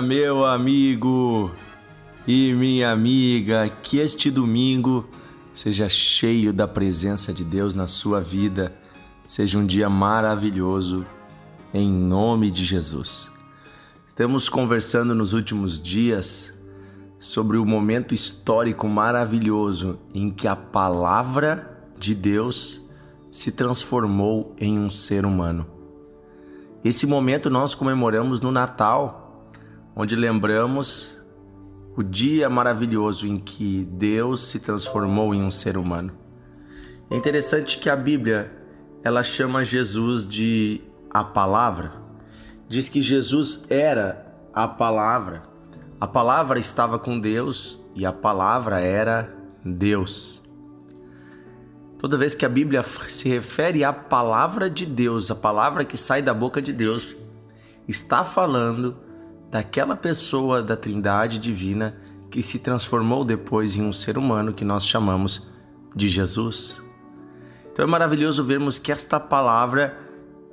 meu amigo e minha amiga. Que este domingo seja cheio da presença de Deus na sua vida. Seja um dia maravilhoso, em nome de Jesus. Estamos conversando nos últimos dias sobre o momento histórico maravilhoso em que a palavra de Deus se transformou em um ser humano. Esse momento nós comemoramos no Natal, onde lembramos o dia maravilhoso em que Deus se transformou em um ser humano. É interessante que a Bíblia ela chama Jesus de a palavra. Diz que Jesus era a palavra. A palavra estava com Deus e a palavra era Deus. Toda vez que a Bíblia se refere à palavra de Deus, a palavra que sai da boca de Deus, está falando daquela pessoa da Trindade divina que se transformou depois em um ser humano que nós chamamos de Jesus. Então é maravilhoso vermos que esta palavra,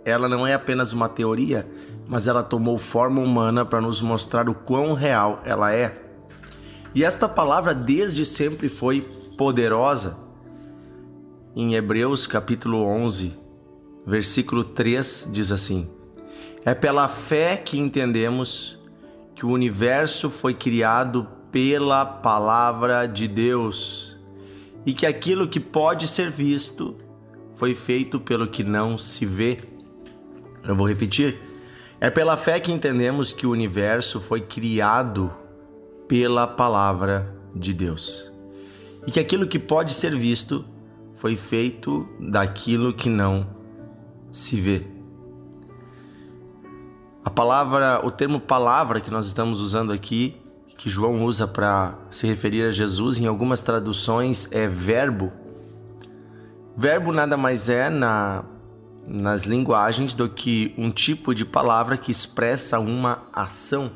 ela não é apenas uma teoria, mas ela tomou forma humana para nos mostrar o quão real ela é. E esta palavra desde sempre foi poderosa em Hebreus capítulo 11, versículo 3 diz assim: É pela fé que entendemos que o universo foi criado pela palavra de Deus e que aquilo que pode ser visto foi feito pelo que não se vê. Eu vou repetir. É pela fé que entendemos que o universo foi criado pela palavra de Deus e que aquilo que pode ser visto foi feito daquilo que não se vê. Palavra, o termo palavra que nós estamos usando aqui, que João usa para se referir a Jesus em algumas traduções é verbo. Verbo nada mais é na nas linguagens do que um tipo de palavra que expressa uma ação.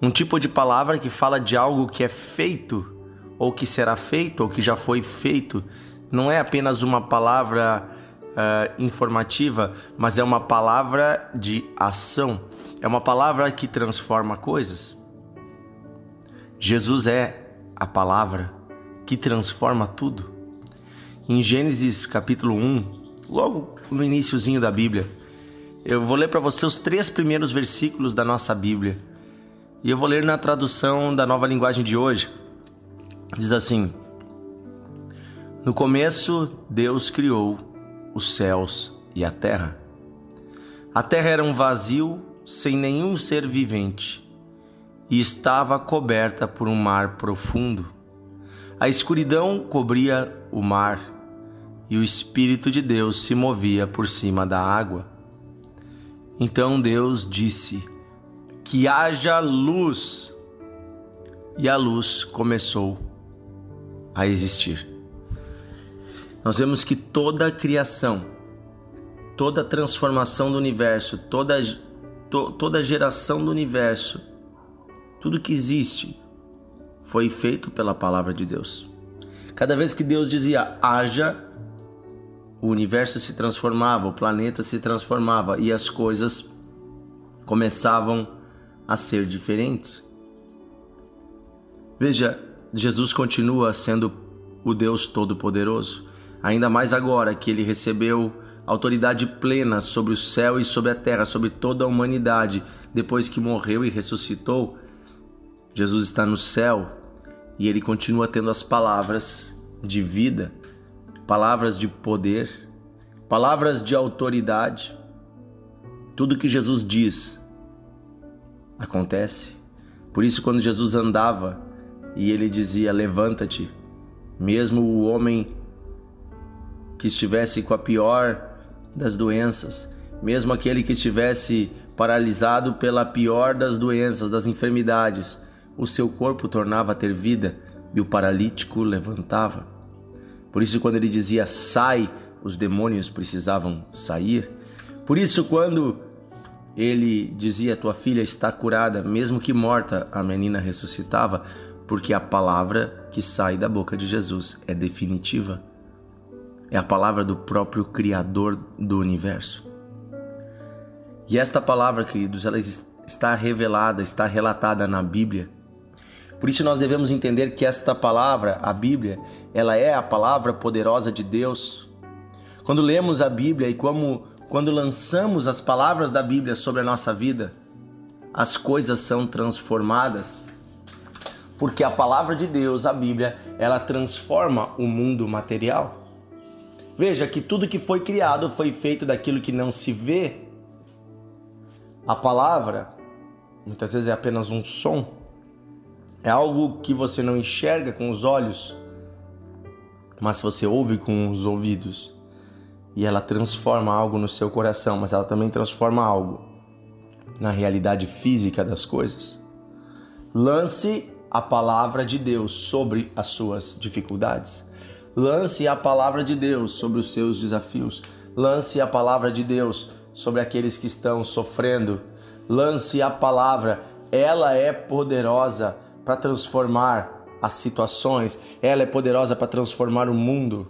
Um tipo de palavra que fala de algo que é feito, ou que será feito, ou que já foi feito, não é apenas uma palavra uh, informativa, mas é uma palavra de ação. É uma palavra que transforma coisas. Jesus é a palavra que transforma tudo. Em Gênesis capítulo 1, logo no iníciozinho da Bíblia, eu vou ler para você os três primeiros versículos da nossa Bíblia. E eu vou ler na tradução da nova linguagem de hoje. Diz assim: no começo, Deus criou os céus e a terra. A terra era um vazio sem nenhum ser vivente e estava coberta por um mar profundo. A escuridão cobria o mar e o Espírito de Deus se movia por cima da água. Então Deus disse: Que haja luz! E a luz começou a existir nós vemos que toda a criação, toda a transformação do universo, toda, to, toda a geração do universo, tudo que existe foi feito pela palavra de Deus. Cada vez que Deus dizia haja, o universo se transformava, o planeta se transformava e as coisas começavam a ser diferentes. Veja, Jesus continua sendo o Deus Todo-Poderoso ainda mais agora que ele recebeu autoridade plena sobre o céu e sobre a terra, sobre toda a humanidade, depois que morreu e ressuscitou. Jesus está no céu e ele continua tendo as palavras de vida, palavras de poder, palavras de autoridade. Tudo que Jesus diz acontece. Por isso, quando Jesus andava e ele dizia: Levanta-te, mesmo o homem que estivesse com a pior das doenças, mesmo aquele que estivesse paralisado pela pior das doenças, das enfermidades, o seu corpo tornava a ter vida e o paralítico levantava. Por isso, quando ele dizia sai, os demônios precisavam sair. Por isso, quando ele dizia tua filha está curada, mesmo que morta, a menina ressuscitava, porque a palavra que sai da boca de Jesus é definitiva é a palavra do próprio Criador do universo. E esta palavra, queridos, ela, está revelada, está relatada na Bíblia. Por isso nós devemos entender que esta palavra, a Bíblia, ela é a palavra poderosa de Deus. Quando lemos a Bíblia e como quando lançamos as palavras da Bíblia sobre a nossa vida, as coisas são transformadas. Porque a palavra de Deus, a Bíblia, ela transforma o mundo material. Veja que tudo que foi criado foi feito daquilo que não se vê. A palavra, muitas vezes, é apenas um som, é algo que você não enxerga com os olhos, mas você ouve com os ouvidos. E ela transforma algo no seu coração, mas ela também transforma algo na realidade física das coisas. Lance a palavra de Deus sobre as suas dificuldades. Lance a palavra de Deus sobre os seus desafios. Lance a palavra de Deus sobre aqueles que estão sofrendo. Lance a palavra, ela é poderosa para transformar as situações, ela é poderosa para transformar o mundo.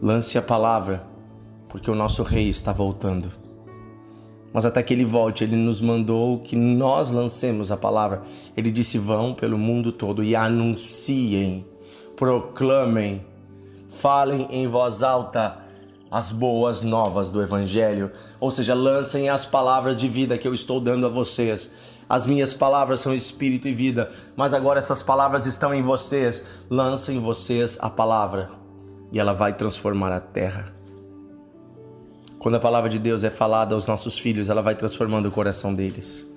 Lance a palavra, porque o nosso rei está voltando. Mas até que ele volte, ele nos mandou que nós lancemos a palavra. Ele disse: Vão pelo mundo todo e anunciem proclamem, falem em voz alta as boas novas do Evangelho, ou seja, lancem as palavras de vida que eu estou dando a vocês. As minhas palavras são espírito e vida, mas agora essas palavras estão em vocês. Lancem vocês a palavra e ela vai transformar a terra. Quando a palavra de Deus é falada aos nossos filhos, ela vai transformando o coração deles.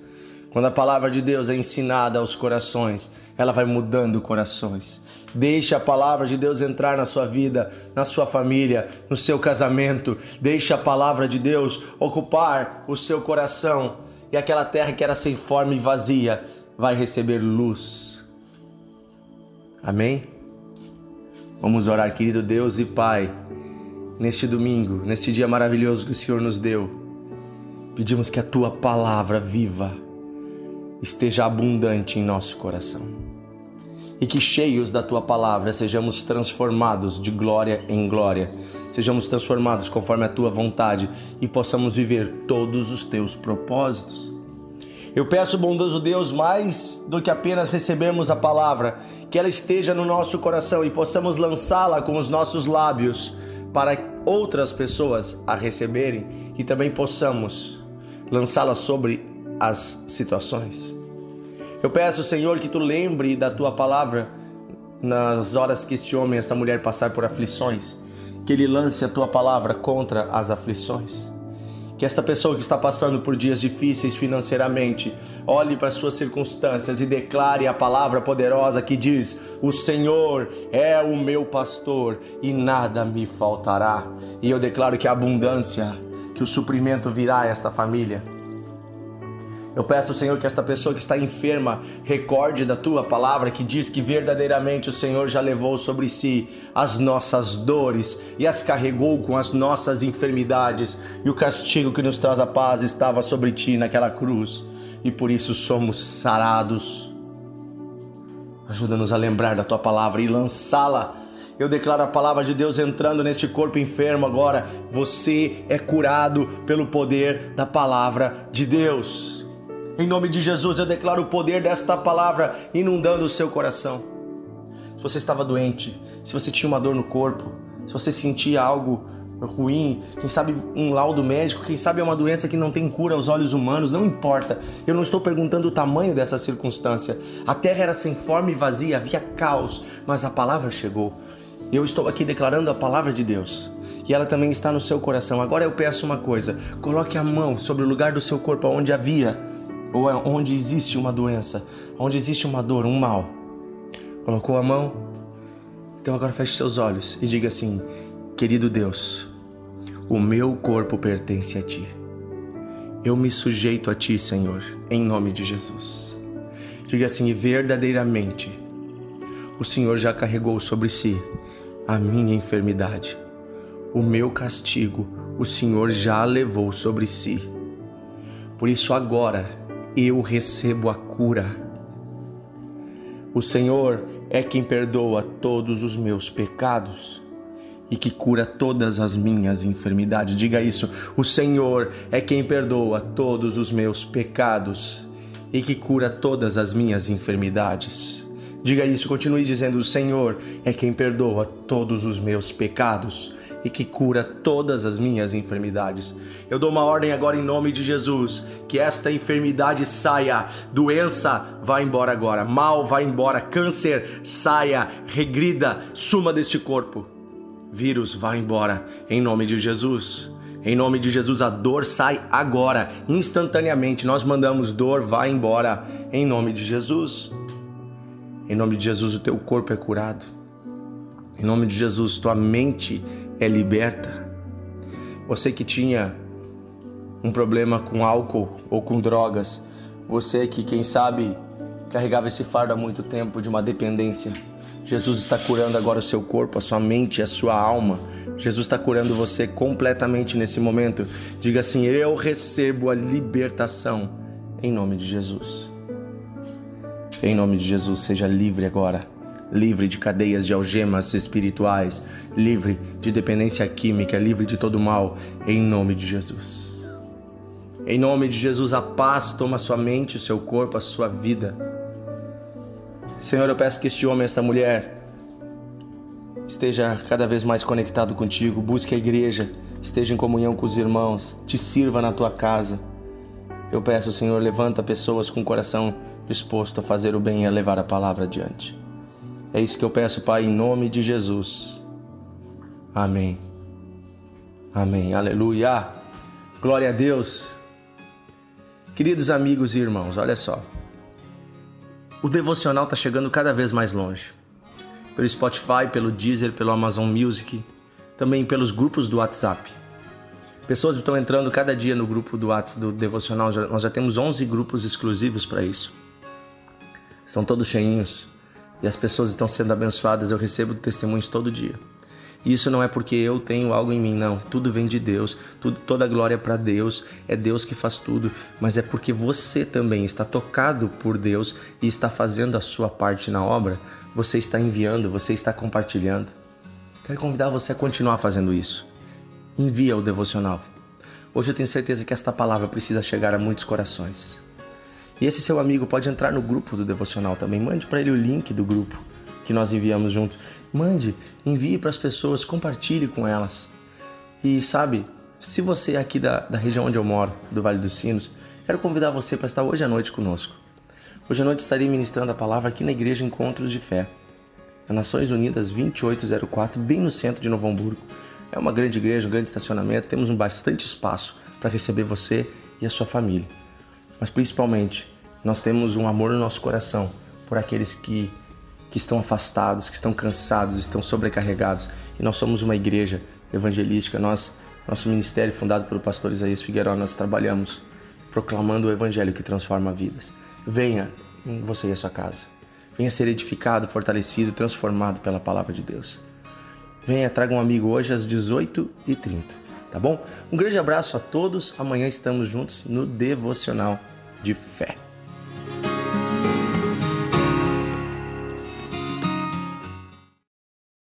Quando a palavra de Deus é ensinada aos corações, ela vai mudando corações. Deixe a palavra de Deus entrar na sua vida, na sua família, no seu casamento. Deixe a palavra de Deus ocupar o seu coração. E aquela terra que era sem forma e vazia vai receber luz. Amém? Vamos orar, querido Deus e Pai, neste domingo, neste dia maravilhoso que o Senhor nos deu. Pedimos que a tua palavra viva esteja abundante em nosso coração. E que cheios da tua palavra sejamos transformados de glória em glória, sejamos transformados conforme a tua vontade e possamos viver todos os teus propósitos. Eu peço, bondoso Deus, mais do que apenas recebermos a palavra, que ela esteja no nosso coração e possamos lançá-la com os nossos lábios para outras pessoas a receberem e também possamos lançá-la sobre as situações. Eu peço, Senhor, que tu lembre da tua palavra nas horas que este homem, esta mulher passar por aflições, que ele lance a tua palavra contra as aflições. Que esta pessoa que está passando por dias difíceis financeiramente, olhe para suas circunstâncias e declare a palavra poderosa que diz: O Senhor é o meu pastor e nada me faltará. E eu declaro que a abundância, que o suprimento virá a esta família eu peço, Senhor, que esta pessoa que está enferma recorde da tua palavra que diz que verdadeiramente o Senhor já levou sobre si as nossas dores e as carregou com as nossas enfermidades, e o castigo que nos traz a paz estava sobre ti naquela cruz, e por isso somos sarados. Ajuda-nos a lembrar da tua palavra e lançá-la eu declaro a palavra de Deus entrando neste corpo enfermo agora. Você é curado pelo poder da palavra de Deus. Em nome de Jesus, eu declaro o poder desta palavra inundando o seu coração. Se você estava doente, se você tinha uma dor no corpo, se você sentia algo ruim, quem sabe um laudo médico, quem sabe é uma doença que não tem cura aos olhos humanos, não importa. Eu não estou perguntando o tamanho dessa circunstância. A terra era sem forma e vazia, havia caos, mas a palavra chegou. Eu estou aqui declarando a palavra de Deus. E ela também está no seu coração. Agora eu peço uma coisa: coloque a mão sobre o lugar do seu corpo onde havia ou é onde existe uma doença, onde existe uma dor, um mal. Colocou a mão? Então agora feche seus olhos e diga assim: Querido Deus, o meu corpo pertence a ti. Eu me sujeito a ti, Senhor, em nome de Jesus. Diga assim: verdadeiramente, o Senhor já carregou sobre si a minha enfermidade. O meu castigo, o Senhor já levou sobre si. Por isso, agora, eu recebo a cura. O Senhor é quem perdoa todos os meus pecados. e que cura todas as minhas enfermidades. Diga isso: o Senhor é quem perdoa todos os meus pecados e que cura todas as minhas enfermidades. Diga isso, continue dizendo: o Senhor é quem perdoa todos os meus pecados e que cura todas as minhas enfermidades. Eu dou uma ordem agora em nome de Jesus, que esta enfermidade saia, doença vá embora agora, mal vá embora, câncer saia, regrida, suma deste corpo. Vírus vá embora em nome de Jesus. Em nome de Jesus, a dor sai agora, instantaneamente. Nós mandamos dor, vá embora em nome de Jesus. Em nome de Jesus, o teu corpo é curado. Em nome de Jesus, tua mente é liberta. Você que tinha um problema com álcool ou com drogas, você que, quem sabe, carregava esse fardo há muito tempo de uma dependência. Jesus está curando agora o seu corpo, a sua mente, a sua alma. Jesus está curando você completamente nesse momento. Diga assim: Eu recebo a libertação em nome de Jesus. Em nome de Jesus, seja livre agora livre de cadeias de algemas espirituais, livre de dependência química, livre de todo mal, em nome de Jesus. Em nome de Jesus, a paz toma sua mente, o seu corpo, a sua vida. Senhor, eu peço que este homem, esta mulher, esteja cada vez mais conectado contigo, busque a igreja, esteja em comunhão com os irmãos, te sirva na tua casa. Eu peço, Senhor, levanta pessoas com o coração disposto a fazer o bem e a levar a palavra adiante. É isso que eu peço, Pai, em nome de Jesus. Amém. Amém. Aleluia. Glória a Deus. Queridos amigos e irmãos, olha só. O devocional está chegando cada vez mais longe. Pelo Spotify, pelo Deezer, pelo Amazon Music, também pelos grupos do WhatsApp. Pessoas estão entrando cada dia no grupo do WhatsApp do devocional. Nós já temos 11 grupos exclusivos para isso. Estão todos cheinhos e as pessoas estão sendo abençoadas. Eu recebo testemunhos todo dia. E isso não é porque eu tenho algo em mim, não. Tudo vem de Deus, tudo, toda a glória é para Deus, é Deus que faz tudo, mas é porque você também está tocado por Deus e está fazendo a sua parte na obra. Você está enviando, você está compartilhando. Quero convidar você a continuar fazendo isso. Envia o devocional. Hoje eu tenho certeza que esta palavra precisa chegar a muitos corações. E esse seu amigo pode entrar no grupo do devocional também. Mande para ele o link do grupo que nós enviamos juntos. Mande, envie para as pessoas, compartilhe com elas. E sabe, se você é aqui da, da região onde eu moro, do Vale dos Sinos, quero convidar você para estar hoje à noite conosco. Hoje à noite estarei ministrando a palavra aqui na Igreja Encontros de Fé, na Nações Unidas 2804, bem no centro de Novo Hamburgo. É uma grande igreja, um grande estacionamento, temos um bastante espaço para receber você e a sua família mas principalmente nós temos um amor no nosso coração por aqueles que, que estão afastados, que estão cansados, estão sobrecarregados. E nós somos uma igreja evangelística, nós, nosso ministério fundado pelo pastor Isaías Figueiredo, nós trabalhamos proclamando o evangelho que transforma vidas. Venha você e a sua casa. Venha ser edificado, fortalecido, transformado pela palavra de Deus. Venha, traga um amigo hoje às 18h30 tá bom? Um grande abraço a todos. Amanhã estamos juntos no Devocional de Fé.